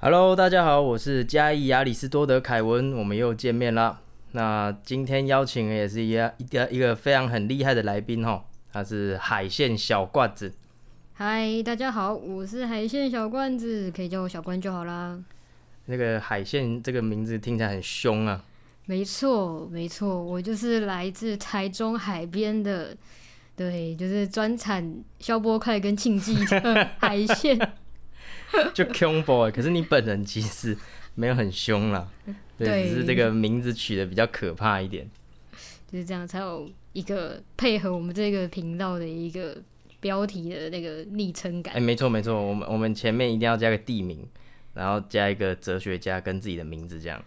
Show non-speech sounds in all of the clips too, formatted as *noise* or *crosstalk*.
Hello，大家好，我是嘉义亚里士多德凯文，我们又见面啦。那今天邀请的也是一个一个一个非常很厉害的来宾哈，他是海线小罐子。嗨，大家好，我是海线小罐子，可以叫我小罐就好啦。那个海线这个名字听起来很凶啊。没错，没错，我就是来自台中海边的，对，就是专产消波块跟庆记的海鲜。*laughs* *laughs* 就凶 boy，可是你本人其实没有很凶啦，对，只是这个名字取的比较可怕一点。就是这样，才有一个配合我们这个频道的一个标题的那个昵称感。哎，没错没错，我们我们前面一定要加个地名，然后加一个哲学家跟自己的名字这样。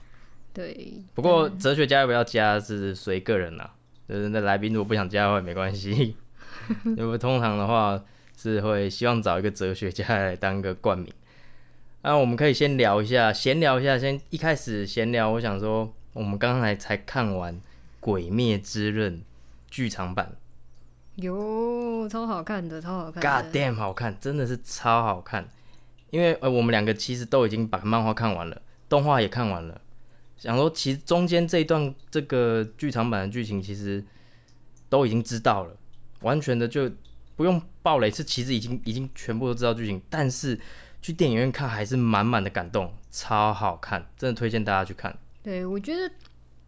对。不过哲学家要不要加是随个人啦，就是那来宾如果不想加的话也没关系，*laughs* 因为通常的话。是会希望找一个哲学家来当个冠名。*laughs* 那我们可以先聊一下，闲聊一下。先一开始闲聊，我想说，我们刚才才看完《鬼灭之刃》剧场版，哟，超好看的，超好看，God damn，好看，真的是超好看。因为呃，我们两个其实都已经把漫画看完了，动画也看完了。想说，其实中间这一段这个剧场版的剧情，其实都已经知道了，完全的就。不用爆雷，是其实已经已经全部都知道剧情，但是去电影院看还是满满的感动，超好看，真的推荐大家去看。对，我觉得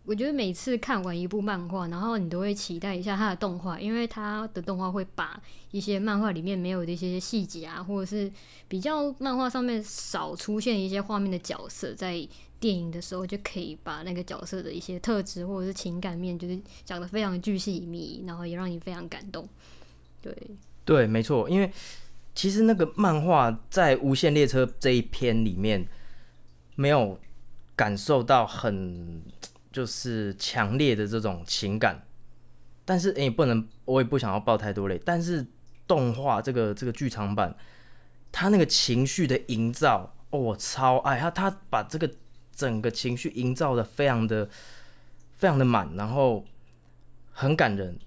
我觉得每次看完一部漫画，然后你都会期待一下它的动画，因为它的动画会把一些漫画里面没有的一些细节啊，或者是比较漫画上面少出现一些画面的角色，在电影的时候就可以把那个角色的一些特质或者是情感面，就是讲的非常巨细靡，然后也让你非常感动。对对，没错，因为其实那个漫画在《无限列车》这一篇里面没有感受到很就是强烈的这种情感，但是也不能，我也不想要爆太多泪。但是动画这个这个剧场版，他那个情绪的营造，哦，我超爱他，他把这个整个情绪营造的非常的非常的满，然后很感人，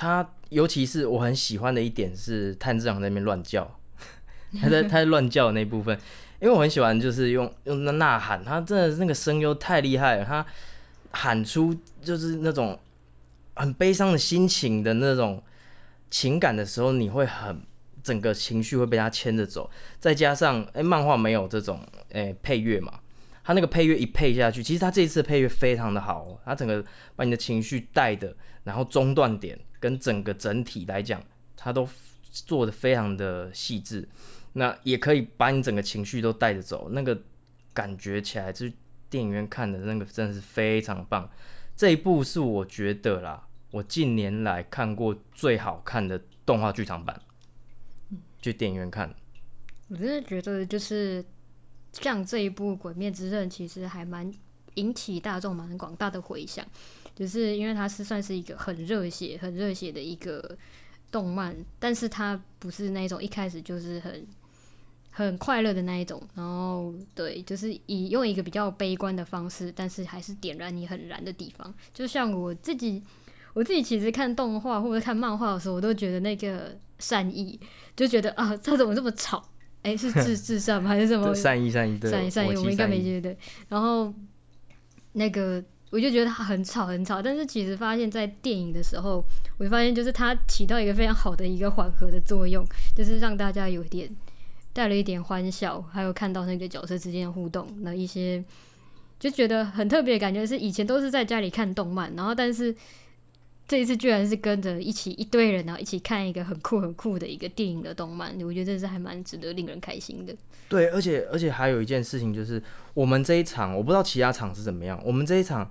他。尤其是我很喜欢的一点是炭治郎那边乱叫，*laughs* 他在他在乱叫的那部分，因为我很喜欢就是用用那呐喊，他真的那个声优太厉害了，他喊出就是那种很悲伤的心情的那种情感的时候，你会很整个情绪会被他牵着走，再加上哎漫画没有这种哎配乐嘛，他那个配乐一配下去，其实他这一次配乐非常的好，他整个把你的情绪带的，然后中断点。跟整个整体来讲，它都做的非常的细致，那也可以把你整个情绪都带着走，那个感觉起来，就是电影院看的那个真的是非常棒。这一部是我觉得啦，我近年来看过最好看的动画剧场版，去电影院看。我真的觉得就是像这一部《鬼灭之刃》，其实还蛮引起大众蛮广大的回响。就是因为它是算是一个很热血、很热血的一个动漫，但是它不是那种一开始就是很很快乐的那一种。然后，对，就是以用一个比较悲观的方式，但是还是点燃你很燃的地方。就像我自己，我自己其实看动画或者看漫画的时候，我都觉得那个善意，就觉得啊，他怎么这么吵？哎，是 *laughs* 至至善吗？还是什么？善意善意善意善意，我们应该没觉得。然后那个。我就觉得它很吵很吵，但是其实发现，在电影的时候，我就发现就是它起到一个非常好的一个缓和的作用，就是让大家有点带了一点欢笑，还有看到那个角色之间的互动，那一些就觉得很特别的感觉。是以前都是在家里看动漫，然后但是这一次居然是跟着一起一堆人，然后一起看一个很酷很酷的一个电影的动漫，我觉得这是还蛮值得令人开心的。对，而且而且还有一件事情就是，我们这一场我不知道其他场是怎么样，我们这一场。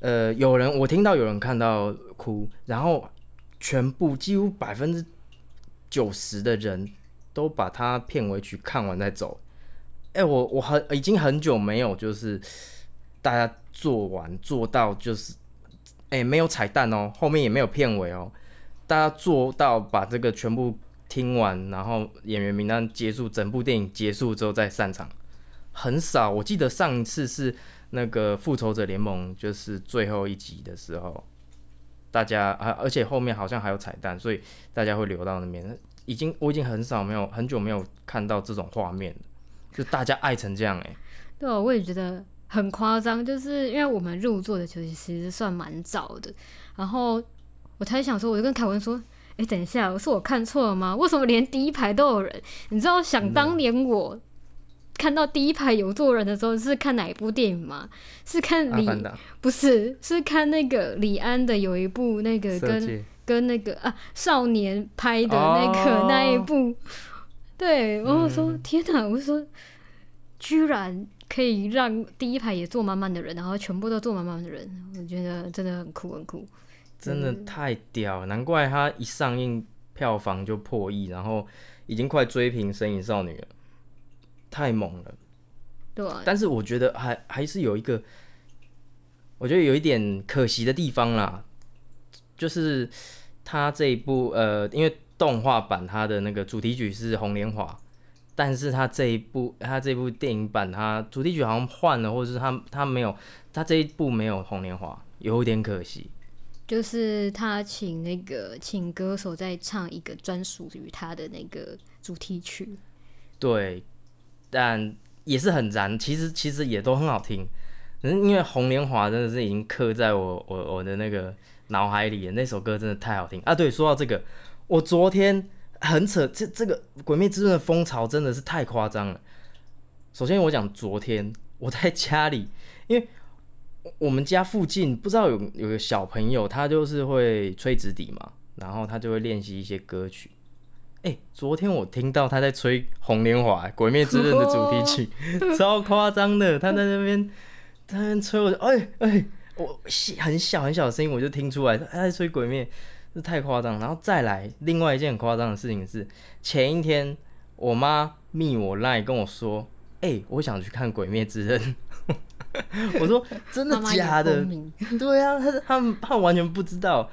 呃，有人我听到有人看到哭，然后全部几乎百分之九十的人都把它片尾曲看完再走。哎，我我很已经很久没有就是大家做完做到就是哎没有彩蛋哦，后面也没有片尾哦，大家做到把这个全部听完，然后演员名单结束，整部电影结束之后再散场，很少。我记得上一次是。那个复仇者联盟就是最后一集的时候，大家啊，而且后面好像还有彩蛋，所以大家会留到那边。已经我已经很少没有很久没有看到这种画面。就大家爱成这样哎、对，我也觉得很夸张，就是因为我们入座的其实其实算蛮早的，然后我才想说，我就跟凯文说。哎，等一下，是我看错了吗？为什么连第一排都有人？你知道，想当年我看到第一排有坐人的时候，是看哪一部电影吗？是看李，不是，是看那个李安的有一部那个跟跟那个啊少年拍的那个、哦那一部，对，然后我说、嗯天哪，我说居然可以让第一排也坐满满的人，然后全部都坐满满的人，我觉得真的很酷很酷。真的太屌了，难怪它一上映票房就破亿，然后已经快追平《神隐少女》了，太猛了。对啊，但是我觉得还还是有一个，我觉得有一点可惜的地方啦，就是他这一部呃，因为动画版它的那个主题曲是红莲华，但是他这一部他这部电影版他主题曲好像换了，或者是他他没有，他这一部没有红莲华，有点可惜。就是他请那个请歌手在唱一个专属于他的那个主题曲。对，但也是很燃，其实其实也都很好听。可是因为红莲华真的是已经刻在我我我的那个脑海里了，那首歌真的太好听啊！对，说到这个，我昨天很扯，这这个《鬼灭之刃》的风潮真的是太夸张了。首先我讲昨天我在家里，因为我们家附近不知道有有个小朋友，他就是会吹纸笛嘛，然后他就会练习一些歌曲。哎、昨天我听到他在吹《红莲华》《鬼灭之刃》的主题曲，*laughs* 超夸张的。他在那边，他在吹，我就哎哎，我细很小很小的声音我就听出来，他在吹《鬼灭》，这太夸张。然后再来，另外一件很夸张的事情是，前一天我妈密我赖跟我说，哎、我想去看《鬼灭之刃》。*laughs* 我说真的假的对啊，他他们他们完全不知道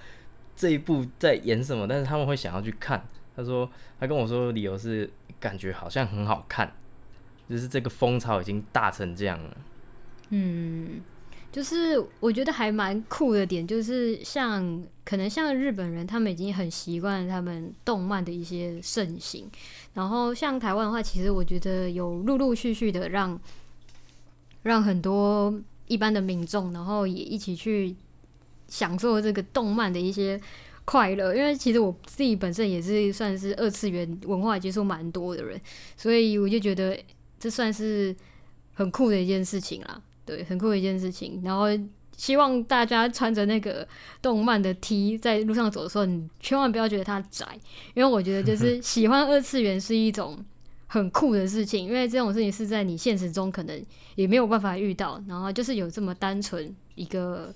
这一部在演什么，但是他们会想要去看。他说他跟我说理由是感觉好像很好看，就是这个风潮已经大成这样了。嗯，就是我觉得还蛮酷的点，就是像可能像日本人，他们已经很习惯他们动漫的一些盛行，然后像台湾的话，其实我觉得有陆陆续续的让让很多一般的民众，然后也一起去享受这个动漫的一些快乐，因为其实我自己本身也是算是二次元文化接触蛮多的人，所以我就觉得这算是很酷的一件事情啦。对，很酷的一件事情。然后希望大家穿着那个动漫的 T 在路上走的时候，你千万不要觉得它窄，因为我觉得就是 *laughs* 喜欢二次元是一种很酷的事情，因为这种事情是在你现实中可能也没有办法遇到，然后就是有这么单纯一个。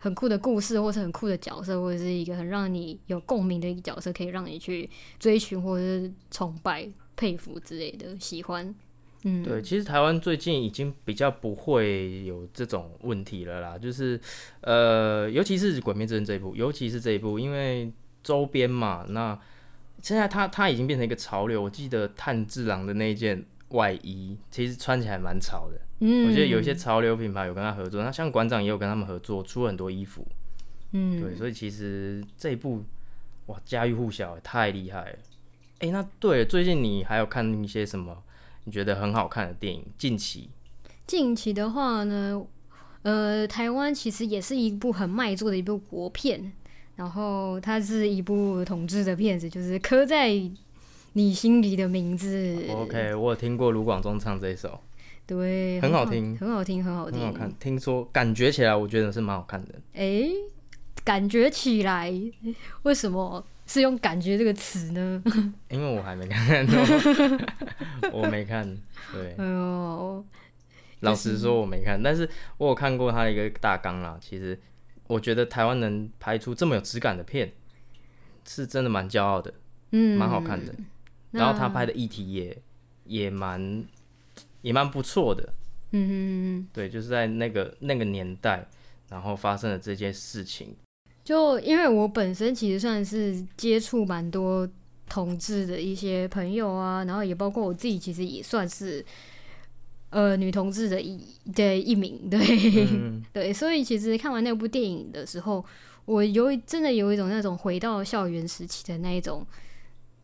很酷的故事，或是很酷的角色，或者是一个很让你有共鸣的一个角色，可以让你去追寻或者是崇拜、佩服之类的，喜欢。嗯，对，其实台湾最近已经比较不会有这种问题了啦，就是呃，尤其是《鬼灭之刃》这一部，尤其是这一部，因为周边嘛，那现在它它已经变成一个潮流。我记得炭治郎的那一件外衣，其实穿起来蛮潮的。嗯，我觉得有一些潮流品牌有跟他合作，那像馆长也有跟他们合作，出了很多衣服。嗯，对，所以其实这一部哇，家喻户晓，太厉害了。哎、那对了，最近你还有看一些什么你觉得很好看的电影？近期近期的话呢，呃，台湾其实也是一部很卖座的一部国片，然后它是一部统治的片子，就是刻在你心里的名字。OK，我有听过卢广仲唱这一首，对，很好听很好听，很好听，很好看。听说感觉起来，我觉得是蛮好看的。哎、感觉起来，为什么是用“感觉”这个词呢？*laughs* 因为我还没看，*laughs* 我没看。对，哎呦，老实说我没看，但是我有看过他的一个大纲啦。其实我觉得台湾能拍出这么有质感的片，是真的蛮骄傲的，嗯，蛮好看的。然后他拍的议题也也蛮也蛮不错的。嗯，嗯嗯，对，就是在那个那个年代，然后发生了这件事情。就因为我本身其实算是接触蛮多同志的一些朋友啊，然后也包括我自己，其实也算是呃女同志的一的一名，对、嗯，*laughs* 对，所以其实看完那部电影的时候，我有真的有一种那种回到校园时期的那一种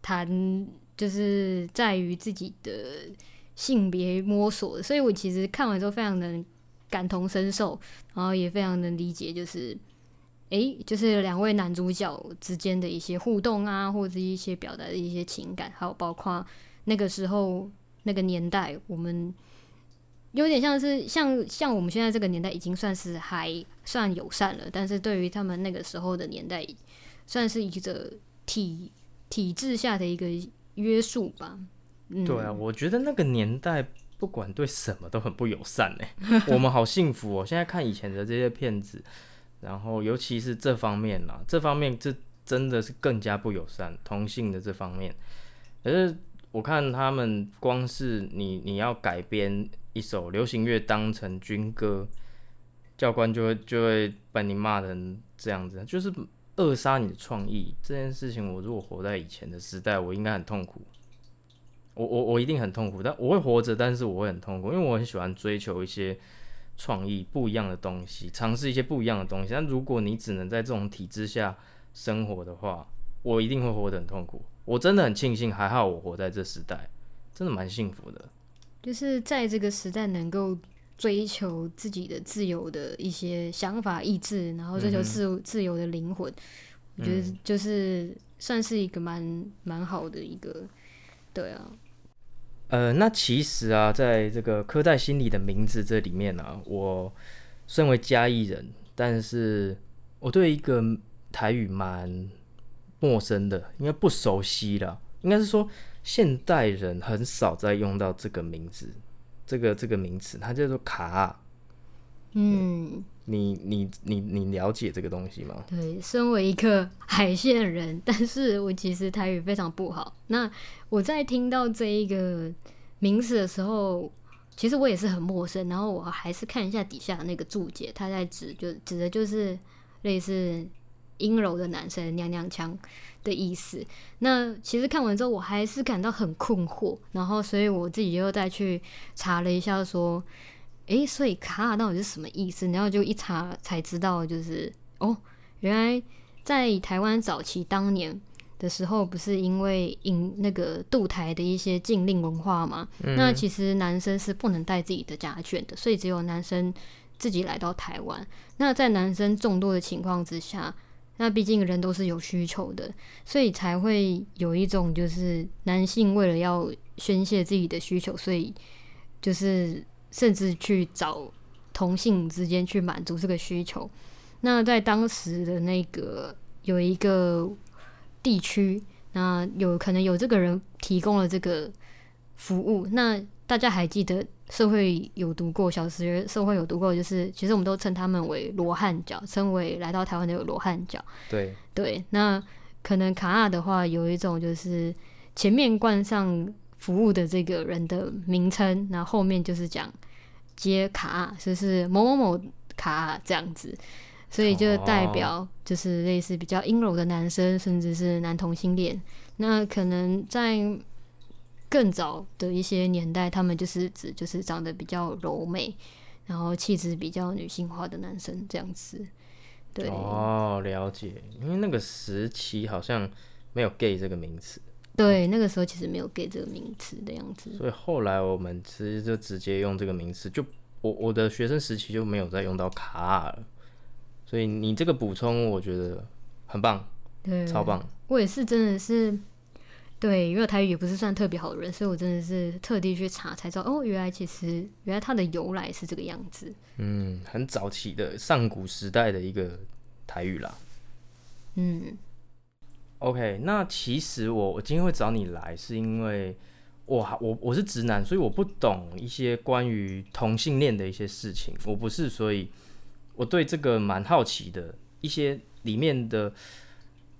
谈，就是在于自己的性别摸索，所以我其实看完之后非常能感同身受，然后也非常能理解，就是诶，就是两位男主角之间的一些互动啊，或者是一些表达的一些情感，还有包括那个时候那个年代，我们有点像是像像我们现在这个年代已经算是还算友善了，但是对于他们那个时候的年代，算是一个体体制下的一个约束吧。嗯，对啊，我觉得那个年代不管对什么都很不友善哎，*laughs* 我们好幸福哦。现在看以前的这些片子，然后尤其是这方面啦，这方面这真的是更加不友善，同性的这方面。可是我看他们光是你你要改编一首流行乐当成军歌，教官就会就会把你骂成这样子，就是扼杀你的创意。这件事情，我如果活在以前的时代，我应该很痛苦。我我我一定很痛苦，但我会活着，但是我会很痛苦，因为我很喜欢追求一些创意、不一样的东西，尝试一些不一样的东西。但如果你只能在这种体制下生活的话，我一定会活得很痛苦。我真的很庆幸，还好我活在这时代，真的蛮幸福的。就是在这个时代能够追求自己的自由的一些想法、意志，然后追求自自由的灵魂，我觉得就是算是一个蛮蛮好的一个，对啊。呃，那其实啊，在这个刻在心里的名字这里面呢，我身为嘉义人，但是我对一个台语蛮陌生的，应该不熟悉了。应该是说，现代人很少在用到这个名字，这个这个名词，它叫做卡。嗯，你你你你了解这个东西吗？对，身为一个 *laughs* 海线人，但是我其实台语非常不好。那我在听到这一个名词的时候，其实我也是很陌生。然后我还是看一下底下那个注解，他在指就指的就是类似阴柔的男生娘娘腔的意思。那其实看完之后，我还是感到很困惑。然后，所以我自己又再去查了一下，说。诶，所以卡尔到底是什么意思？然后就一查才知道，就是哦，原来在台湾早期当年的时候，不是因为引那个渡台的一些禁令文化嘛？那其实男生是不能带自己的家眷的，所以只有男生自己来到台湾。那在男生众多的情况之下，那毕竟人都是有需求的，所以才会有一种就是男性为了要宣泄自己的需求，所以就是。甚至去找同性之间去满足这个需求。那在当时的那个有一个地区，那有可能有这个人提供了这个服务。那大家还记得社会有读过小学社会有读过，就是其实我们都称他们为罗汉脚，称为来到台湾的罗汉脚。对对，那可能卡亚的话有一种就是前面冠上。服务的这个人的名称，那后面就是讲接卡，就是某某某卡这样子，所以就代表就是类似比较阴柔的男生，甚至是男同性恋。那可能在更早的一些年代，他们就是指就是长得比较柔美，然后气质比较女性化的男生这样子。对哦，了解，因为那个时期好像没有 gay 这个名词。对，那个时候其实没有给这个名词的样子，所以后来我们其实就直接用这个名词，就我我的学生时期就没有再用到卡了，所以你这个补充我觉得很棒，对，超棒。我也是真的是，对，因为台语也不是算特别好的人，所以我真的是特地去查才知道，哦，原来其实原来它的由来是这个样子。嗯，很早期的上古时代的一个台语啦。嗯。OK，那其实我我今天会找你来，是因为我我我是直男，所以我不懂一些关于同性恋的一些事情。我不是，所以我对这个蛮好奇的，一些里面的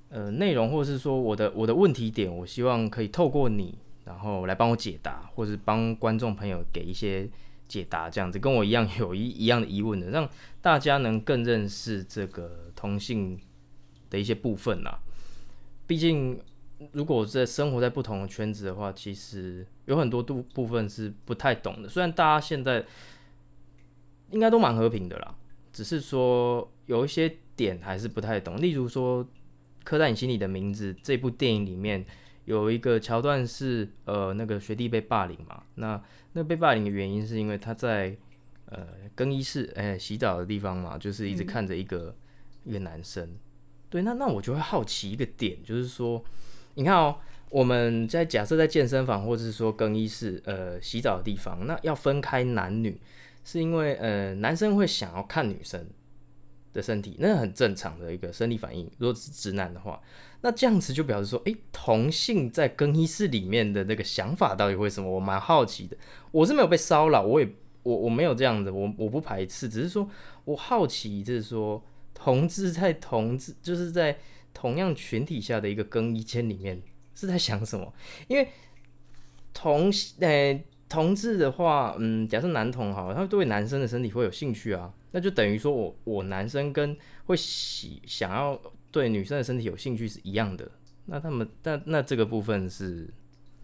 呃内容，或者是说我的我的问题点，我希望可以透过你，然后来帮我解答，或者帮观众朋友给一些解答，这样子跟我一样有一一样的疑问的，让大家能更认识这个同性的一些部分呐。毕竟，如果在生活在不同的圈子的话，其实有很多部部分是不太懂的。虽然大家现在应该都蛮和平的啦，只是说有一些点还是不太懂。例如说，刻在你心里的名字这部电影里面有一个桥段是呃那个学弟被霸凌嘛，那那被霸凌的原因是因为他在呃更衣室哎、洗澡的地方嘛，就是一直看着一个、一个男生。对，那那我就会好奇一个点，就是说，你看哦，我们在假设在健身房或者是说更衣室呃洗澡的地方，那要分开男女，是因为呃男生会想要看女生的身体，那很正常的一个生理反应。如果是直男的话，那这样子就表示说，诶，同性在更衣室里面的那个想法到底会什么？我蛮好奇的。我是没有被骚扰，我也我我没有这样的，我我不排斥，只是说我好奇，就是说同志在同志就是在同样群体下的一个更衣间里面是在想什么？因为同呃同志的话，嗯，假设男同好了，他对男生的身体会有兴趣啊，那就等于说我我男生跟会喜想要对女生的身体有兴趣是一样的。那他们那那这个部分是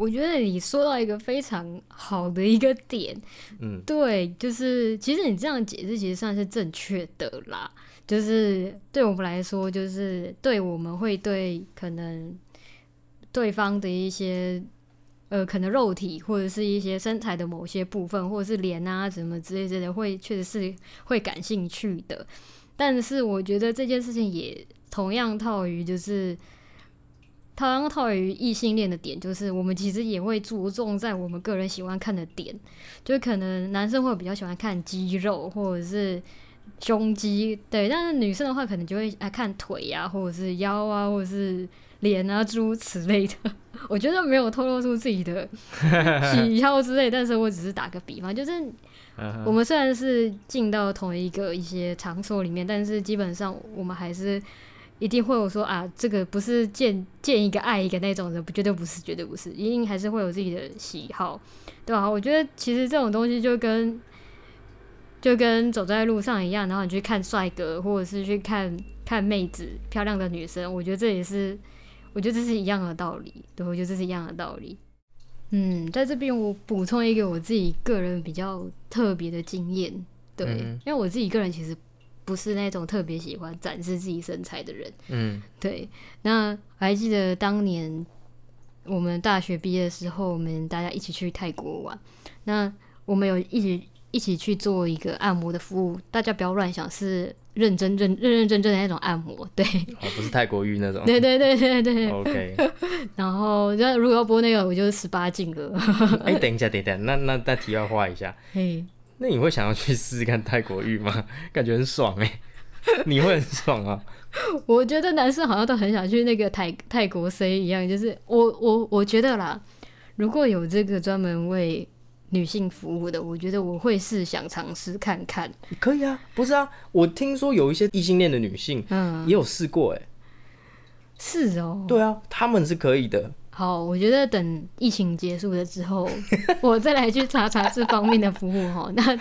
我觉得你说到一个非常好的一个点，嗯，对，就是其实你这样解释其实算是正确的啦。就是对我们来说，就是对我们会对可能对方的一些呃，可能肉体或者是一些身材的某些部分，或者是脸啊什么之类之类的，会确实是会感兴趣的。但是我觉得这件事情也同样套于就是。同样套于异性恋的点，就是我们其实也会着重在我们个人喜欢看的点，就可能男生会比较喜欢看肌肉或者是胸肌，对，但是女生的话可能就会爱看腿啊，或者是腰啊，或者是脸啊，诸如此类的。*laughs* 我觉得没有透露出自己的喜好之类，但是我只是打个比方，就是我们虽然是进到同一个一些场所里面，但是基本上我们还是。一定会有说啊，这个不是见见一个爱一个那种的，不绝对不是，绝对不是，一定还是会有自己的喜好，对吧？我觉得其实这种东西就跟就跟走在路上一样，然后你去看帅哥，或者是去看看妹子漂亮的女生，我觉得这也是，我觉得这是一样的道理，对，我觉得这是一样的道理。嗯，在这边我补充一个我自己个人比较特别的经验，对，因为我自己个人其实。不是那种特别喜欢展示自己身材的人，嗯，对。那我还记得当年我们大学毕业的时候，我们大家一起去泰国玩。那我们有一起一起去做一个按摩的服务，大家不要乱想，是认真认认认真真的那种按摩，对。哦，不是泰国浴那种。对对对对对。*laughs* OK。*laughs* 然后，那如果要播那个，我就是十八禁了。哎，等一下，等一下，那那那题要画一下。嘿。那你会想要去试试看泰国浴吗？*laughs* 感觉很爽哎，*laughs* 你会很爽啊？我觉得男生好像都很想去那个泰泰国 C 一样，就是我我我觉得啦，如果有这个专门为女性服务的，我觉得我会是想尝试看看。可以啊，不是啊，我听说有一些异性恋的女性，嗯，也有试过哎。是哦。对啊，他们是可以的。好，我觉得等疫情结束了之后，*laughs* 我再来去查查这方面的服务哈。那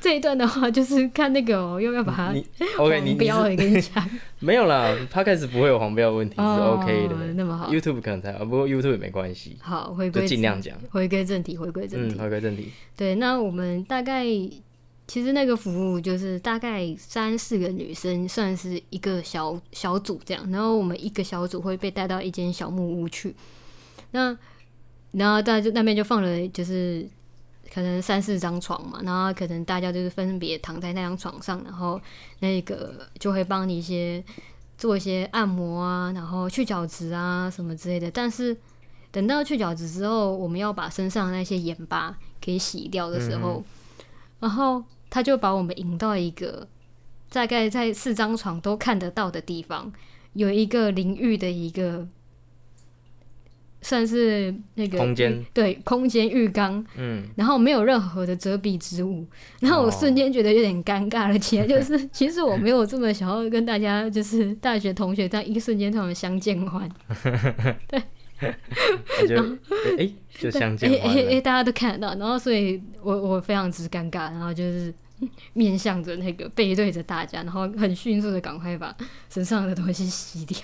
这一段的话，就是看那个哦，要不要把它 OK，你不要我跟你讲，*laughs* 没有啦，他开始不会有黄标问题，是 OK 的。那么好，YouTube 可能才，不过 YouTube 也没关系。好，回归尽量讲，回归正题，回归正题，回归正题。对，那我们大概其实那个服务就是大概三四个女生，算是一个小小组这样，然后我们一个小组会被带到一间小木屋去。那，然后大就那边就放了，就是可能三四张床嘛，然后可能大家就是分别躺在那张床上，然后那个就会帮你一些做一些按摩啊，然后去角质啊什么之类的。但是等到去角质之后，我们要把身上那些盐巴给洗掉的时候，然后他就把我们引到一个大概在四张床都看得到的地方，有一个淋浴的一个。算是那个空间，对，空间浴缸，嗯，然后没有任何的遮蔽之物，然后我瞬间觉得有点尴尬了起来，*laughs* 就是其实我没有这么想要跟大家，就是大学同学在一瞬间他们相见欢，*laughs* 对，就哎就相见欢，哎哎大家都看得到，然后所以我我非常之尴尬，然后就是面向着那个背对着大家，然后很迅速的赶快把身上的东西洗掉。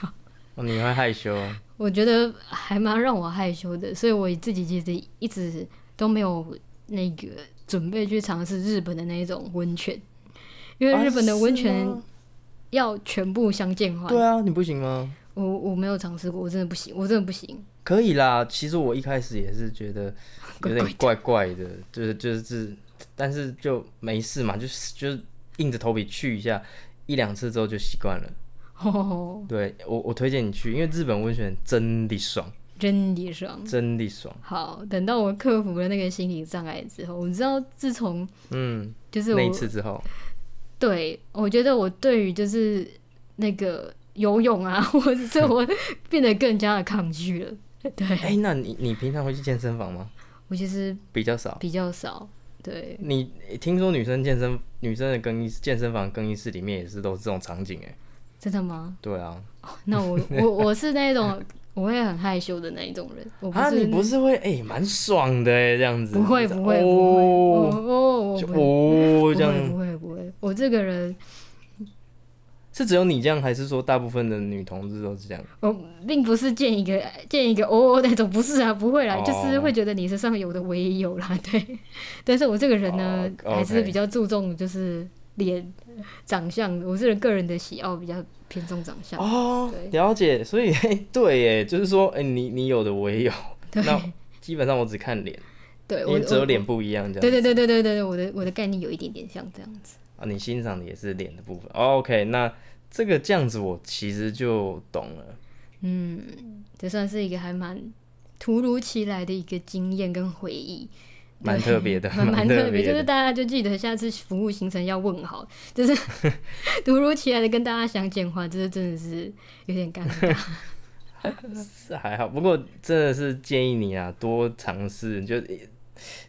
哦，你会害羞？我觉得还蛮让我害羞的，所以我自己其实一直都没有那个准备去尝试日本的那一种温泉，因为日本的温泉要全部相见欢。对啊，你不行吗？我我没有尝试过，我真的不行，我真的不行。可以啦，其实我一开始也是觉得 *laughs* 有点怪怪的，就是就是，但是就没事嘛，就是就是硬着头皮去一下，一两次之后就习惯了。哦，对我我推荐你去，因为日本温泉真的爽，*laughs* 真的爽。真的爽。好，等到我克服了那个心理障碍之后，我知道自从嗯，就是我那一次之后，对我觉得我对于就是那个游泳啊，*laughs* 或者是我变得更加的抗拒了。对哎、那你你平常会去健身房吗？我其实比较少。比较少。对，你听说女生健身女生的更衣健身房更衣室里面也是都是这种场景哎、真的吗？对啊，那我我 *laughs* 我是那种我会很害羞的那一种人，我不啊，是你不是会哎蛮、爽的哎、这样子，不会不会不会。哦。哦哦，这样，不会不会，我这个人是只有你这样，还是说大部分的女同志都是这样？我并不是见一个见一个哦哦那种，不是啊，不会啦，哦。就是会觉得你身上有的我也有啦，对。*laughs* 但是我这个人呢，哦还是比较注重就是脸长相，我是人个人的喜好比较偏重长相。哦对，了解，所以嘿 *laughs* 对耶，就是说，哎、你你有的我也有，*laughs* 那基本上我只看脸，对，我因为只有脸不一样这样。对对对对对对对，我的我的概念有一点点像这样子。啊，你欣赏的也是脸的部分。哦 OK，那这个这样子我其实就懂了。嗯，这算是一个还蛮突如其来的一个经验跟回忆。蛮特别的，*laughs* 蛮蛮特别，就是。大家就记得下次服务行程要问好，*laughs* 就是突如其来的跟大家相见话，这是真的是有点尴尬。*laughs* 是还好，不过真的是建议你啊，多尝试，就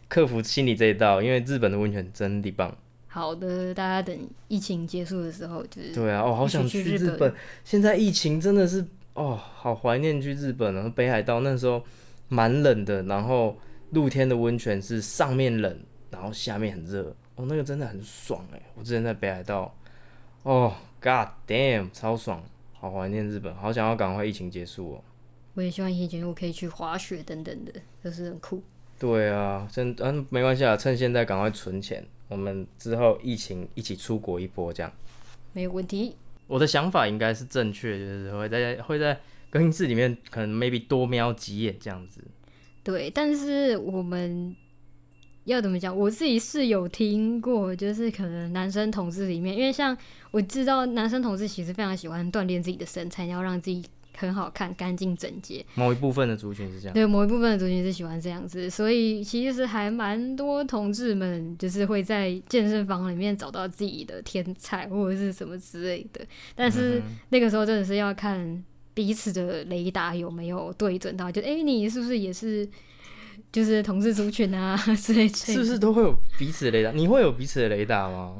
克服心理这一道，因为日本的温泉真的棒。好的，大家等疫情结束的时候，就是对啊，哦，好想去日本去日本。现在疫情真的是哦，好怀念去日本啊！北海道那时候蛮冷的，然后露天的温泉是上面冷，然后下面很热，哦，那个真的很爽哎！我之前在北海道，哦，God damn，超爽，好怀念日本，好想要赶快疫情结束哦。我也希望疫情结束可以去滑雪等等的，都是很酷。对啊，真嗯没关系啊，趁现在赶快存钱，我们之后疫情一起出国一波这样。没有问题。我的想法应该是正确，就是会在会在更衣室里面可能 maybe 多瞄几眼这样子。对，但是我们要怎么讲？我自己是有听过，就是可能男生同志里面，因为像我知道男生同志其实非常喜欢锻炼自己的身材，要让自己很好看、干净整洁。某一部分的族群是这样。对，某一部分的族群是喜欢这样子，所以其实还蛮多同志们就是会在健身房里面找到自己的天才或者是什么之类的。但是那个时候真的是要看彼此的雷达有没有对准到，就哎、诶你是不是也是就是同志族群啊 *laughs* 之类之类的。是不是都会有彼此的雷达？你会有彼此的雷达吗？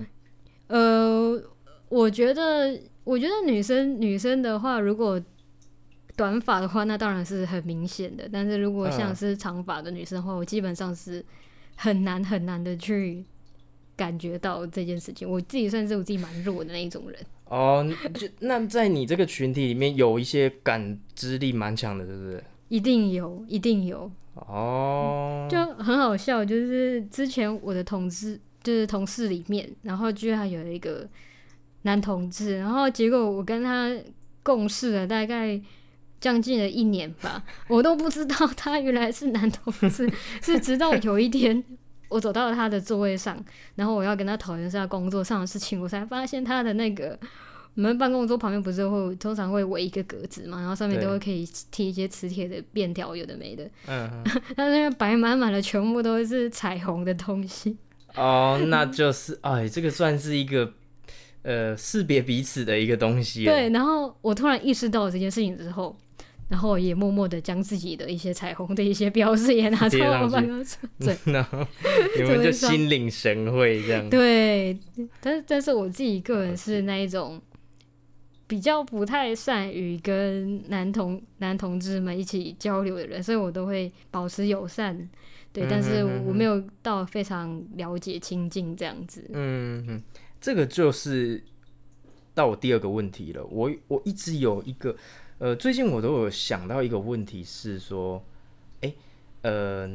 呃，我觉得，我觉得女生女生的话，如果短发的话，那当然是很明显的。但是如果像嗯是长发的女生的话，我基本上是很难很难的去感觉到这件事情。我自己算是我自己蛮弱的那一种人。哦，就那在你这个群体里面有一些感知力蛮强的，是不是？一定有，一定有，哦，就很好笑。就是之前我的同事，就是同事里面，然后居然有一个男同志，然后结果我跟他共事了大概将近了一年吧，我都不知道他原来是男同志，是直到有一天我走到了他的座位上，然后我要跟他讨论一下工作上的事情，我才发现他的那个。我们办公桌旁边不是会通常会围一个格子嘛，然后上面都会可以贴一些磁铁的便条，有的没的。嗯，嗯它那边摆满满的全部都是彩虹的东西。哦，那就是哎，这个算是一个呃识别彼此的一个东西。对，然后我突然意识到了这件事情之后，然后也默默的将自己的一些彩虹的一些标志也拿到贴上去我办公室。*laughs* 对然后你们就心领神会这样。*laughs* 对，但是但是我自己个人是那一种比较不太善于跟男同男同志们一起交流的人，所以我都会保持友善。对，但是我没有到非常了解亲近这样子。嗯嗯，这个就是到我第二个问题了。我我一直有一个呃，最近我都有想到一个问题是说，哎、呃，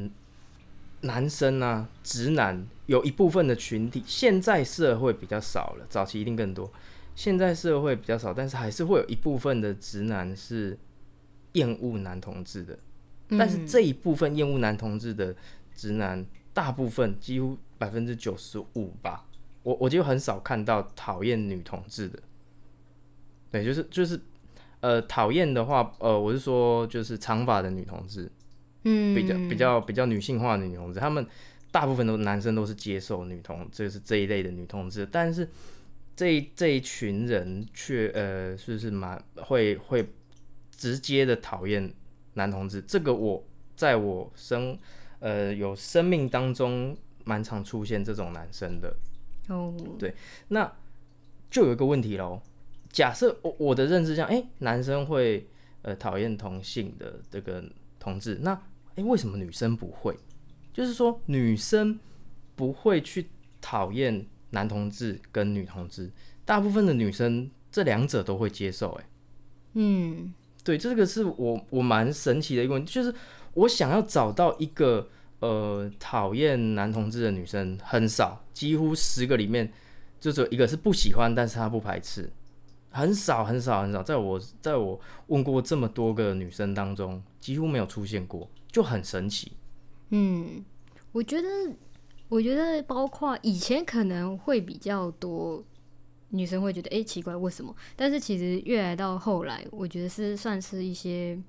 男生啊，直男有一部分的群体，现在社会比较少了，早期一定更多。现在社会比较少，但是还是会有一部分的直男是厌恶男同志的。但是这一部分厌恶男同志的直男，大部分几乎百分之九十五吧，我我就很少看到讨厌女同志的。对，就是就是，呃，讨厌的话，呃，我是说就是长发的女同志，嗯，比较比较比较女性化的女同志，他们大部分都男生都是接受女同，这是这一类的女同志，但是这这一群人却呃，是不是蛮会会直接的讨厌。男同志，这个我在我生呃有生命当中蛮常出现这种男生的哦，对，那就有一个问题喽。假设我我的认知上，哎，男生会呃讨厌同性的这个同志，那哎为什么女生不会？就是说女生不会去讨厌男同志跟女同志，大部分的女生这两者都会接受，哎，嗯。对，这个是我我蛮神奇的一个问题，就是我想要找到一个呃讨厌男同志的女生很少，几乎十个里面就只有一个是不喜欢，但是她不排斥，很少很少很少，在我在我问过这么多个女生当中，几乎没有出现过，就很神奇。嗯，我觉得我觉得包括以前可能会比较多。女生会觉得哎奇怪为什么？但是其实越来到后来，我觉得是算是一些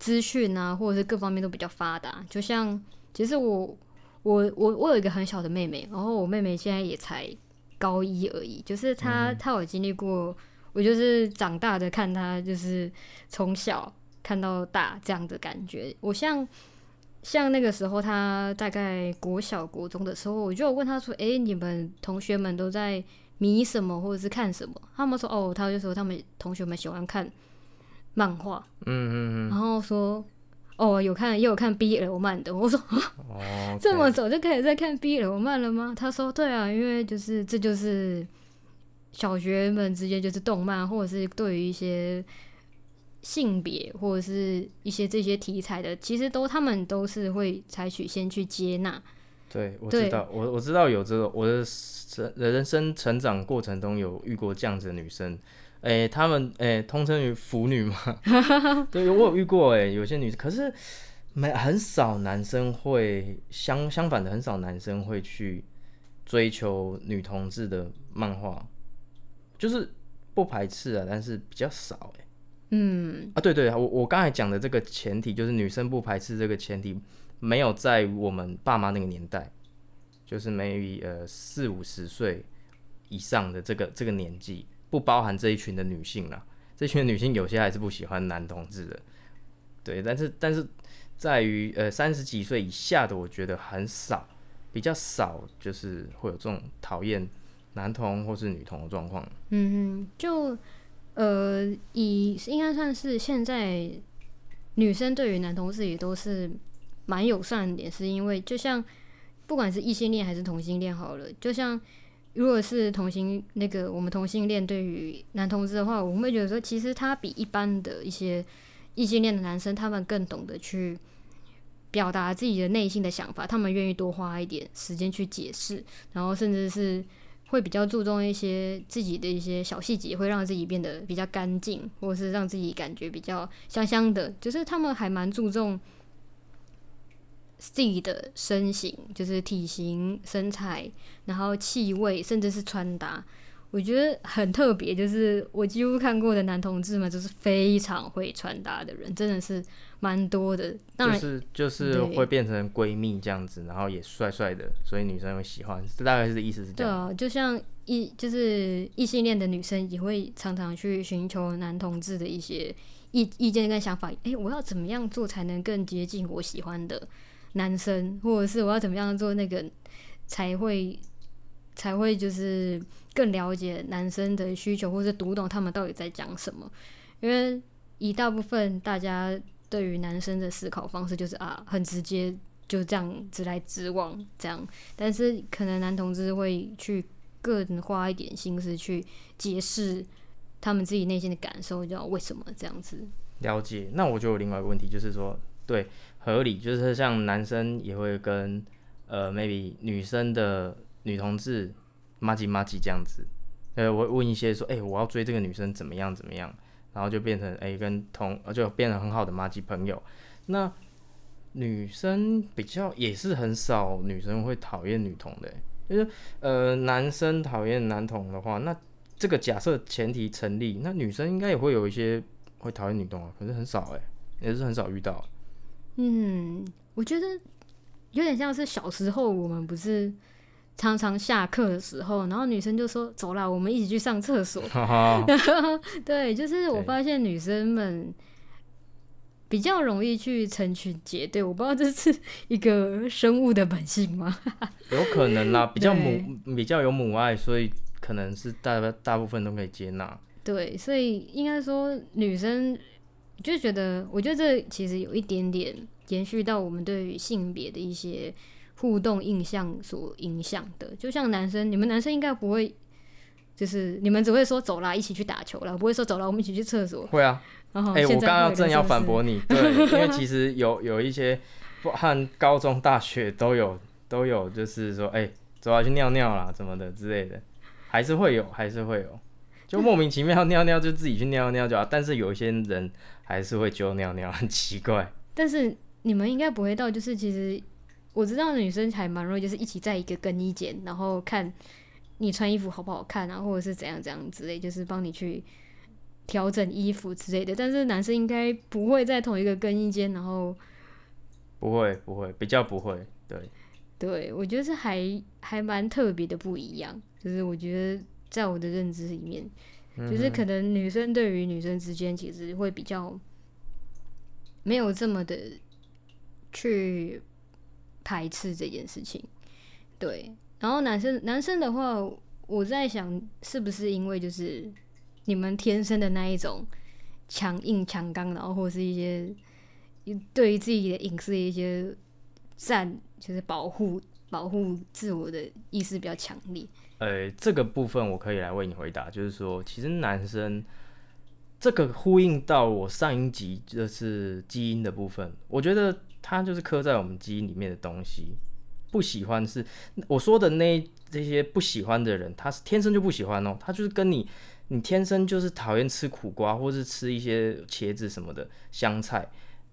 资讯啊，或者是各方面都比较发达。就像其实我我我我有一个很小的妹妹，然后我妹妹现在也才高一而已。就是他，他有经历过，我就是长大的看他，就是从小看到大这样的感觉。我像像那个时候，他大概国小国中的时候，我就问他说：“哎，你们同学们都在？”迷什么或者是看什么？他们说哦，他就说他们同学们喜欢看漫画，嗯嗯嗯，然后说哦有看也有看 BL 漫的。我说哦，*laughs* 这么早就开始在看 BL 漫了吗？他说对啊，因为就是这就是小学们之间就是动漫，或者是对于一些性别或者是一些这些题材的，其实都他们都是会采取先去接纳。对，我知道，我我知道有这个，我的人人生成长过程中有遇过这样子的女生，哎，他们哎，通称于腐女嘛，*laughs* 对，我有遇过哎，有些女，可是没很少男生会相相反的，很少男生会去追求女同志的漫画，就是不排斥啊，但是比较少哎，嗯，啊，对对，我我刚才讲的这个前提就是女生不排斥这个前提。没有在我们爸妈那个年代，就是 maybe 呃四五十岁以上的这个这个年纪，不包含这一群的女性啦。这群女性有些还是不喜欢男同志的，对。但是但是在于呃三十几岁以下的，我觉得很少，比较少，就是会有这种讨厌男同或是女同的状况。嗯嗯，就呃以应该算是现在女生对于男同志也都是。蛮友善的点，是因为就像不管是异性恋还是同性恋好了，就像如果是同性那个我们同性恋对于男同志的话，我们会觉得说，其实他比一般的一些异性恋的男生，他们更懂得去表达自己的内心的想法，他们愿意多花一点时间去解释，然后甚至是会比较注重一些自己的一些小细节，会让自己变得比较干净，或者是让自己感觉比较香香的，就是他们还蛮注重。自己的身形，就是体型、身材，然后气味，甚至是穿搭，我觉得很特别。就是我几乎看过的男同志们，就是非常会穿搭的人，真的是蛮多的。当然，就是就是会变成闺蜜这样子，然后也帅帅的，所以女生会喜欢。这大概是意思是这样。对啊，就像异就是异性恋的女生也会常常去寻求男同志的一些意意见跟想法。哎，我要怎么样做才能更接近我喜欢的？男生，或者是我要怎么样做那个才会才会就是更了解男生的需求，或者读懂他们到底在讲什么？因为一大部分大家对于男生的思考方式就是啊，很直接，就这样直来直往这样。但是可能男同志会去更花一点心思去解释他们自己内心的感受，叫为什么这样子。了解。那我就有另外一个问题，就是说，对。合理就是像男生也会跟呃 maybe 女生的女同志麻吉麻吉这样子，呃，我会问一些说，哎、我要追这个女生怎么样怎么样，然后就变成哎、跟同就变成很好的妈吉朋友。那女生比较也是很少女生会讨厌女同的、就是呃男生讨厌男同的话，那这个假设前提成立，那女生应该也会有一些会讨厌女同啊，可是很少哎、也是很少遇到。嗯，我觉得有点像是小时候我们不是常常下课的时候，然后女生就说：“走啦，我们一起去上厕所。哈哈，*laughs* ”对，就是我对发现女生们比较容易去成群结队，我不知道这是一个生物的本性吗？*laughs* 有可能啦，比较母比较有母爱，所以可能是大大部分都可以接纳。对，所以应该说女生就觉得，我觉得这其实有一点点延续到我们对于性别的一些互动印象所影响的。就像男生，你们男生应该不会，就是你们只会说走啦，一起去打球啦，不会说走啦，我们一起去厕所。会啊，然后哎、我刚正要反驳你，*laughs* 对，因为其实有有一些不和高中、大学都有都有，就是说，哎、走啊，去尿尿啦，什么的之类的，还是会有，还是会有，就莫名其妙尿尿就自己去尿尿就好，但是有一些人还是会揪尿尿，很奇怪。但是你们应该不会到，就是其实我知道女生还蛮容易，就是一起在一个更衣间，然后看你穿衣服好不好看啊，或者是怎样怎样之类，就是帮你去调整衣服之类的。但是男生应该不会在同一个更衣间，然后不会，不会，比较不会，对，对我觉得是还还蛮特别的不一样。就是我觉得在我的认知里面，就是可能女生对于女生之间其实会比较没有这么的去排斥这件事情，对。然后男生男生的话，我在想是不是因为就是你们天生的那一种强硬强刚，然后或是一些对于自己的隐私的一些占，就是保护保护自我的意识比较强烈。呃，这个部分我可以来为你回答，就是说，其实男生这个呼应到我上一集就是基因的部分，我觉得它就是刻在我们基因里面的东西。不喜欢是我说的那这些不喜欢的人，他是天生就不喜欢哦，他就是跟你，你天生就是讨厌吃苦瓜，或是吃一些茄子什么的香菜，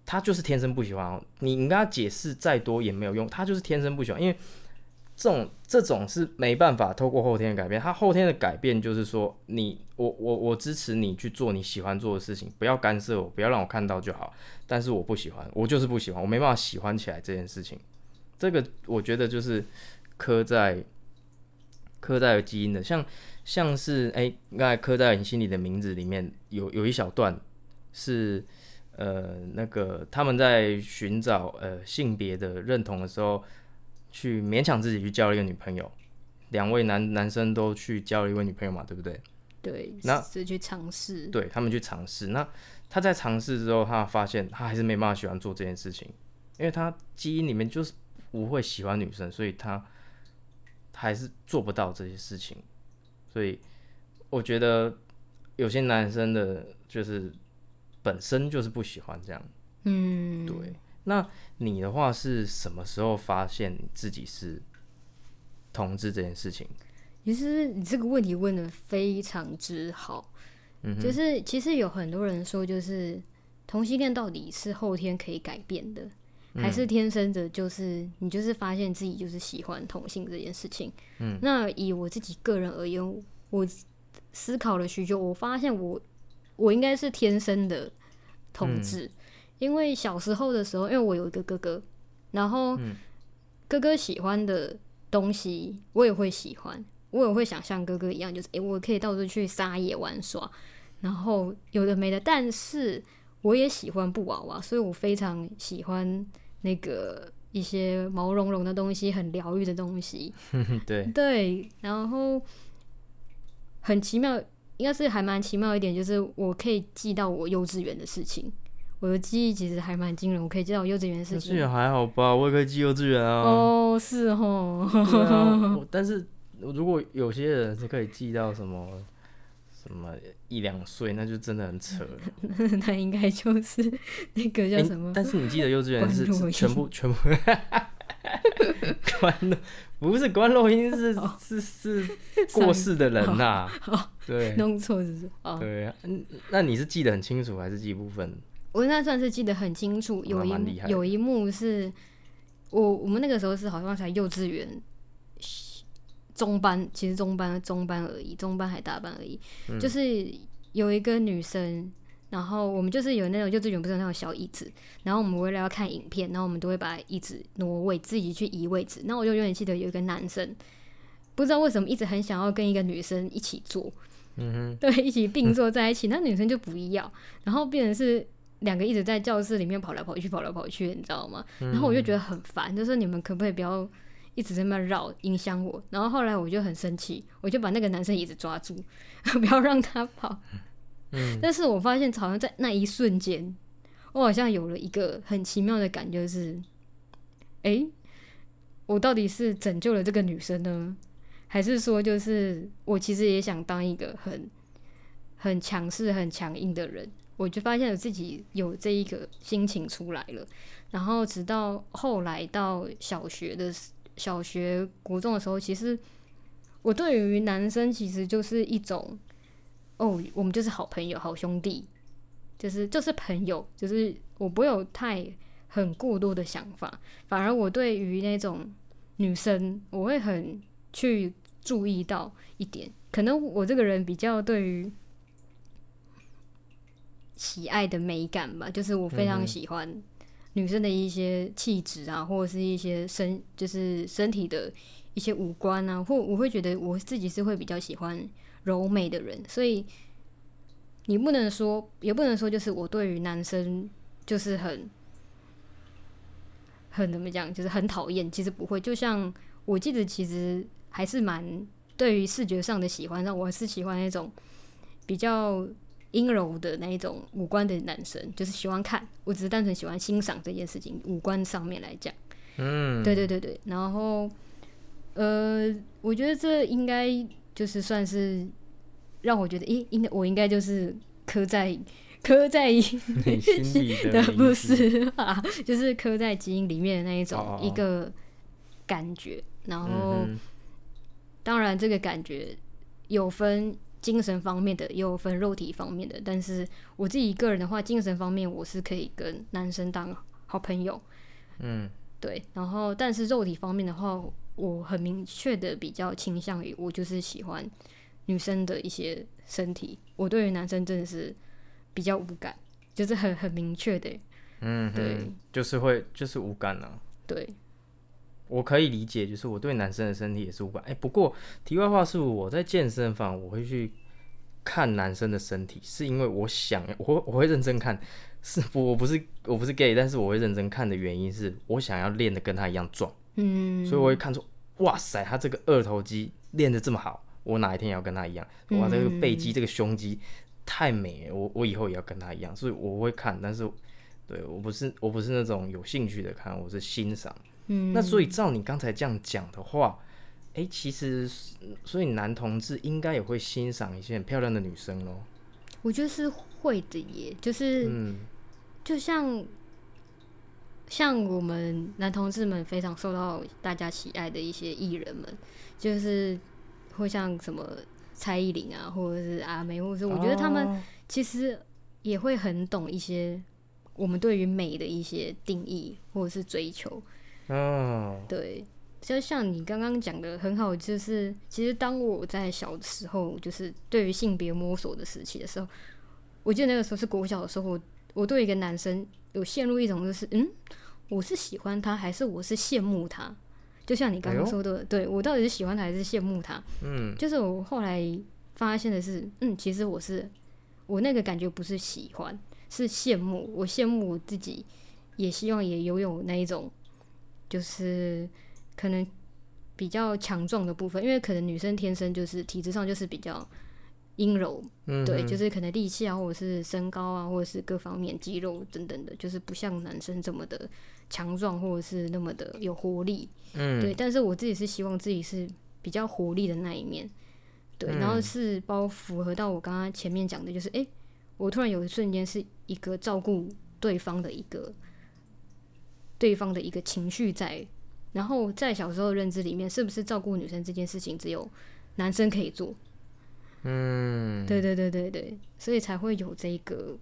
他就是天生不喜欢哦。你你跟他解释再多也没有用，他就是天生不喜欢，因为这种这种是没办法透过后天的改变，他后天的改变就是说你我我我支持你去做你喜欢做的事情，不要干涉我，不要让我看到就好。但是我不喜欢，我就是不喜欢，我没办法喜欢起来这件事情。这个我觉得就是刻在刻在基因的，像像是哎，刚才刻在你心里的名字里面有有一小段是呃那个他们在寻找呃性别的认同的时候，去勉强自己去交了一个女朋友，两位男男生都去交了一位女朋友嘛，对不对？对，那是去尝试。对他们去尝试，那他在尝试之后，他发现他还是没办法喜欢做这件事情，因为他基因里面就是不会喜欢女生，所以他他还是做不到这些事情。所以我觉得有些男生的就是本身就是不喜欢这样。嗯，对，那你的话是什么时候发现你自己是同志这件事情？其实你这个问题问的非常之好，嗯就是其实有很多人说，就是同性恋到底是后天可以改变的，还嗯是天生的？就是你就是发现自己就是喜欢同性这件事情。嗯，那以我自己个人而言，我思考了许久，我发现我我应该是天生的同志，因为小时候的时候，因为我有一个哥哥，然后哥哥喜欢的东西我也会喜欢，我也会想像哥哥一样，就是诶、我可以到处去撒野玩耍，然后有的没的，但是我也喜欢布娃娃，所以我非常喜欢那个一些毛茸茸的东西，很疗愈的东西。*laughs* 对，对，然后很奇妙，应该是还蛮奇妙一点，就是我可以记到我幼稚园的事情。我的记忆其实还蛮惊人，我可以记到我幼稚园的事情。幼稚园还好吧，我也可以记幼稚园啊。哦，是哦，对啊，*laughs* 但是如果有些人是可以记到什么什么一两岁，那就真的很扯了。*laughs* 那应该就是 *laughs* 那个叫什么？但是你记得幼稚园是全部全部关了不是关录音是是是过世的人呐、对弄错是不是？哦，对，嗯，那你是记得很清楚还是记一部分？我应该算是记得很清楚，有一有一幕是我我们那个时候是好像才幼稚园中班，其实中班中班而已，中班还大班而已，嗯。就是有一个女生。然后我们就是有那种幼稚园不是有那种小椅子，然后我们为了要看影片，然后我们都会把椅子挪位，自己去移位置。那我就永远记得有一个男生，不知道为什么一直很想要跟一个女生一起坐，嗯哼。对，一起并坐在一起，那女生就不要，然后变成是两个一直在教室里面跑来跑去，跑来跑去，你知道吗？然后我就觉得很烦，就是你们可不可以不要一直在那绕，影响我？然后后来我就很生气，我就把那个男生椅子抓住，*laughs* 不要让他跑。嗯但是我发现好像在那一瞬间，我好像有了一个很奇妙的感觉，是，诶，我到底是拯救了这个女生呢，还是说就是我其实也想当一个很很强势、很强硬的人？我就发现我自己有这一个心情出来了。然后直到后来到小学的小学、国中的时候，其实我对于男生其实就是一种。哦，我们就是好朋友、好兄弟，就是就是朋友，就是我不会有太很过多的想法，反而我对于那种女生，我会很去注意到一点，可能我这个人比较对于喜爱的美感吧，就是我非常喜欢女生的一些气质啊，或者是一些身，就是身体的一些五官啊，或我会觉得我自己是会比较喜欢。柔美的人，所以你不能说，也不能说，就是我对于男生就是很很怎么讲，就是很讨厌。其实不会，就像我记得，其实还是蛮对于视觉上的喜欢，让我是喜欢那种比较阴柔的那一种五官的男生，就是喜欢看。我只是单纯喜欢欣赏这件事情，五官上面来讲，嗯，对对对对。然后，呃，我觉得这应该。就是算是让我觉得，诶，应该我应该就是刻在刻在 *laughs* 的的 *laughs* 不是啊，就是刻在基因里面的那一种哦一个感觉。然后，嗯当然这个感觉有分精神方面的，也有分肉体方面的。但是我自己一个人的话，精神方面我是可以跟男生当好朋友，嗯对。然后，但是肉体方面的话，我很明确的比较倾向于，我就是喜欢女生的一些身体。我对于男生真的是比较无感，就是很很明确的，嗯，对就是会就是无感啊。对，我可以理解，就是我对男生的身体也是无感。哎、不过题外话是，我在健身房我会去看男生的身体，是因为我想，我会我会认真看。是不，我不是我不是 gay，但是我会认真看的原因是我想要练的跟他一样壮，嗯，所以我会看出，哇塞，他这个二头肌练的这么好，我哪一天也要跟他一样。哇，这个背肌、这个胸肌太美了，我我以后也要跟他一样，所以我会看，但是对我不是我不是那种有兴趣的看，我是欣赏。嗯，那所以照你刚才这样讲的话，哎、其实所以男同志应该也会欣赏一些很漂亮的女生咯。我觉得是会的耶，就是、嗯就像像我们男同志们非常受到大家喜爱的一些艺人们，就是会像什么蔡依林啊，或者是阿妹，或者是我觉得他们哦其实也会很懂一些我们对于美的一些定义或者是追求。哦，对，就像你刚刚讲的很好，就是其实当我在小的时候，就是对于性别摸索的时期的时候，我记得那个时候是国小的时候，我我对一个男生有陷入一种就是，嗯，我是喜欢他还是我是羡慕他？就像你刚刚说的，对我到底是喜欢他还是羡慕他？嗯就是我后来发现的是，嗯，其实我是我那个感觉不是喜欢，是羡慕。我羡慕我自己，也希望也拥有那一种，就是可能比较强壮的部分，因为可能女生天生就是体质上就是比较阴柔，嗯，对，就是可能力气啊，或者是身高啊，或者是各方面肌肉等等的，就是不像男生这么的强壮，或者是那么的有活力。嗯对，但是我自己是希望自己是比较活力的那一面，对，然后嗯是包符合到我刚刚前面讲的，就是诶，我突然有一瞬间是一个照顾对方的一个对方的一个情绪在然后在小时候认知里面，是不是照顾女生这件事情只有男生可以做？嗯，对对对对对，所以才会有这个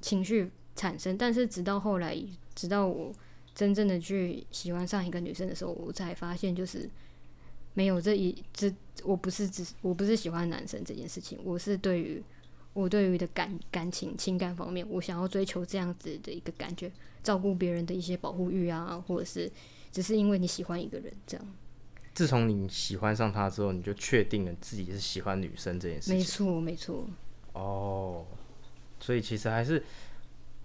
情绪产生。但是直到后来，直到我真正的去喜欢上一个女生的时候，我才发现就是没有这一这，我不是只我不是喜欢男生这件事情，我是对于我对于的感感情情感方面，我想要追求这样子的一个感觉，照顾别人的一些保护欲啊，或者是只是因为你喜欢一个人这样。自从你喜欢上他之后，你就确定了自己是喜欢女生这件事情。没错，没错。哦，所以其实还是，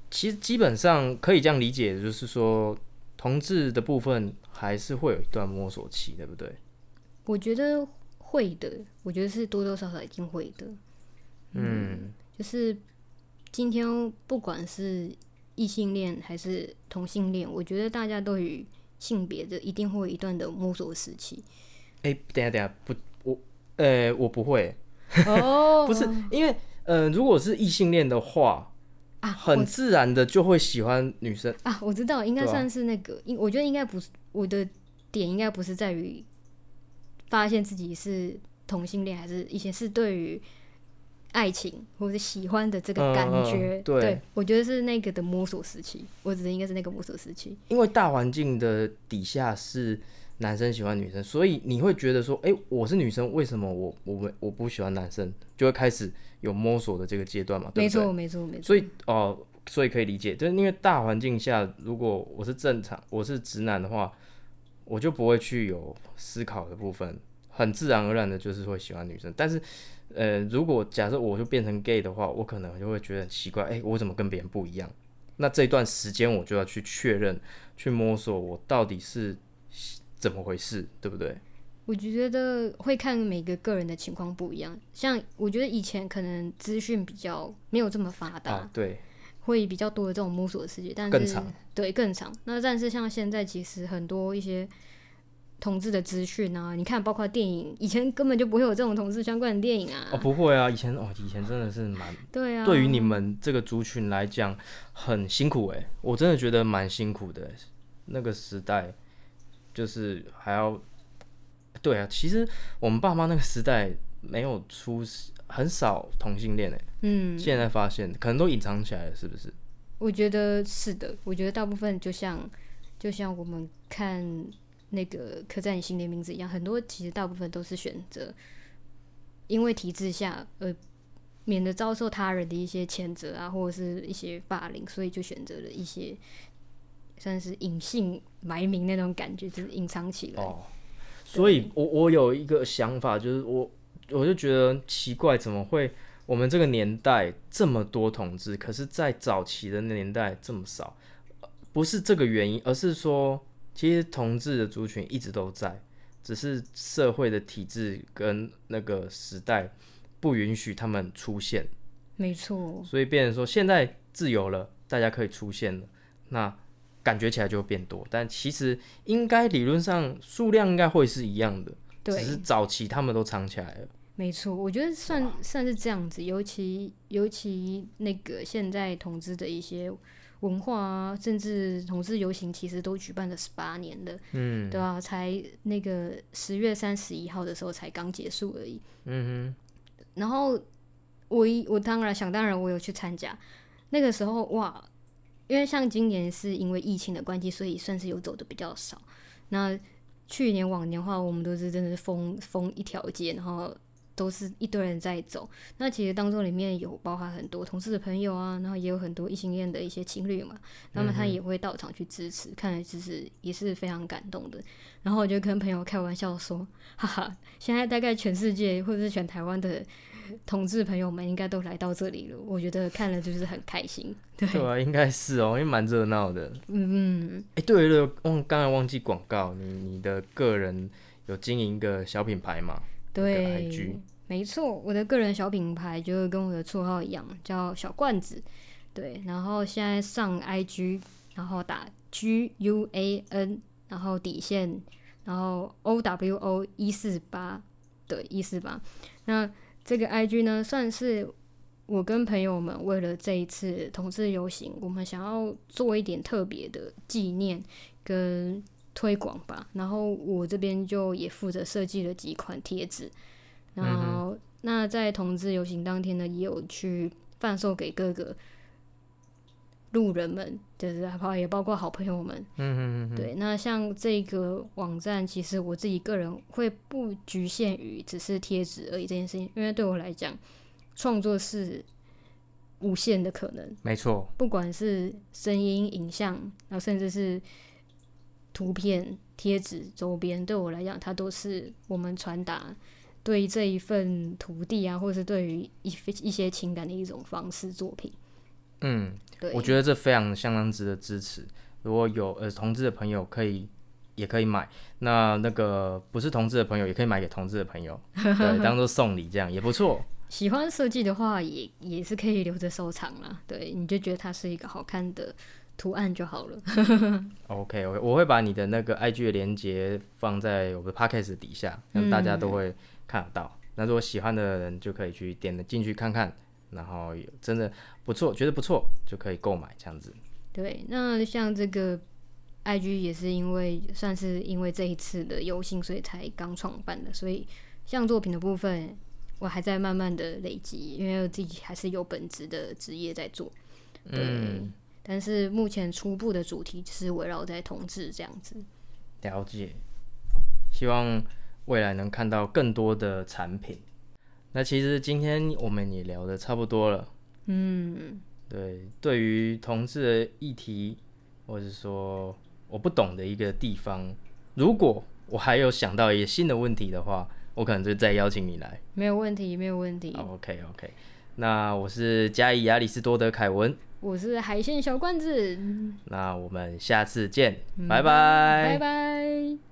其实基本上可以这样理解，就是说同志的部分还是会有一段摸索期，对不对？我觉得会的，我觉得是多多少少一定会的。嗯，就是今天不管是异性恋还是同性恋，我觉得大家对于性别的一定会有一段的摸索时期。哎、等下等下，不，我，呃，我不会，哦 *laughs* 不是因为，呃，如果是异性恋的话，啊，很自然的就会喜欢女生。啊，我知道，应该算是那个，应、我觉得应该不是我的点，应该不是在于发现自己是同性恋，还是以前是对于爱情或者喜欢的这个感觉。对我觉得是那个的摸索时期，我指的应该是那个摸索时期。因为大环境的底下是男生喜欢女生，所以你会觉得说，哎、我是女生，为什么我我们我不喜欢男生？就会开始有摸索的这个阶段嘛？没错，没错，没错。所以哦、所以可以理解，就是因为大环境下，如果我是正常，我是直男的话，我就不会去有思考的部分，很自然而然的就是会喜欢女生。但是，呃，如果假设我就变成 gay 的话，我可能就会觉得很奇怪，哎、我怎么跟别人不一样？那这一段时间我就要去确认、去摸索，我到底是怎么回事，对不对？我觉得会看每个个人的情况不一样，像我觉得以前可能资讯比较没有这么发达，啊，对，会比较多的这种摸索的世界，但是更长对更长。那但是像现在，其实很多一些同志的资讯啊，你看，包括电影，以前根本就不会有这种同志相关的电影啊。哦，不会啊，以前哦，以前真的是蛮对啊，对于你们这个族群来讲很辛苦哎、我真的觉得蛮辛苦的欸、那个时代就是还要，对啊，其实我们爸妈那个时代没有出很少同性恋哎、嗯，现在发现可能都隐藏起来了，是不是？我觉得是的。我觉得大部分就像就像我们看那个刻在你心里的名字一样，很多其实大部分都是选择因为体制下呃。免得遭受他人的一些谴责啊，或者是一些霸凌，所以就选择了一些算是隐姓埋名那种感觉，就是隐藏起来。哦，所以我我有一个想法，就是我我就觉得奇怪，怎么会我们这个年代这么多同志，可是在早期的那年代这么少？呃不是这个原因，而是说，其实同志的族群一直都在，只是社会的体制跟那个时代不允许他们出现，没错，所以变成说现在自由了，大家可以出现了，那感觉起来就会变多，但其实应该理论上数量应该会是一样的，只是早期他们都藏起来了。没错，我觉得算算是这样子，尤其尤其那个现在同志的一些文化啊，甚至同志游行，其实都举办了十八年了，嗯对啊，才那个十月三十一号的时候才刚结束而已。嗯然后我一我当然想当然我有去参加，那个时候哇，因为像今年是因为疫情的关系，所以算是有走的比较少。那去年往年的话，我们都是真的是封封一条街，然后都是一堆人在走。那其实当中里面有包含很多同事的朋友啊，然后也有很多异性恋的一些情侣嘛，那么他也会到场去支持，看来就是也是非常感动的。然后我就跟朋友开玩笑说，哈哈，现在大概全世界或者是全台湾的同志朋友们应该都来到这里了，我觉得看了就是很开心。*laughs* 对啊，应该是哦，因为蛮热闹的。嗯嗯，哎、对了，忘刚才忘记广告，你你的个人有经营一个小品牌嘛？那个对 IG，没错，我的个人小品牌就跟我的绰号一样，叫小罐子。对，然后现在上 IG，然后打 G U A N，然后底线，然后 O W O 一四八，对，一四八。那这个 IG 呢，算是我跟朋友们为了这一次同志游行，我们想要做一点特别的纪念跟推广吧。然后我这边就也负责设计了几款贴纸，然后那在同志游行当天呢，也有去贩售给各个路人们，就是包也包括好朋友们。嗯嗯嗯，对，那像这个网站，其实我自己个人会不局限于只是贴纸而已这件事情，因为对我来讲，创作是无限的可能，没错，不管是声音、影像，然后甚至是图片、贴纸、周边，对我来讲，它都是我们传达对这一份土地啊，或是对于一一些情感的一种方式作品。嗯，对，我觉得这非常相当值得支持。如果有呃同志的朋友可以也可以买，那那个不是同志的朋友也可以买给同志的朋友，*laughs* 对，当做送礼这样也不错。喜欢设计的话也，也是可以留着收藏啦。对，你就觉得它是一个好看的图案就好了。OK OK，我会把你的那个 IG 的连接放在我的 Podcast 底下，让大家都会看得到。那如果喜欢的人就可以去点了进去看看，然后有真的不错，觉得不错就可以购买这样子。对，那像这个 IG 也是因为算是因为这一次的游行，所以才刚创办的。所以像作品的部分，我还在慢慢的累积，因为我自己还是有本职的职业在做。嗯，但是目前初步的主题是围绕在同志这样子。了解。希望未来能看到更多的产品。那其实今天我们也聊的差不多了。嗯，对，对于同志的议题，或者说我不懂的一个地方，如果我还有想到一个新的问题的话，我可能就再邀请你来。没有问题，没有问题。OK OK，那我是嘉义亚里士多德凯文，我是海鲜小罐子，那我们下次见，嗯拜拜拜拜。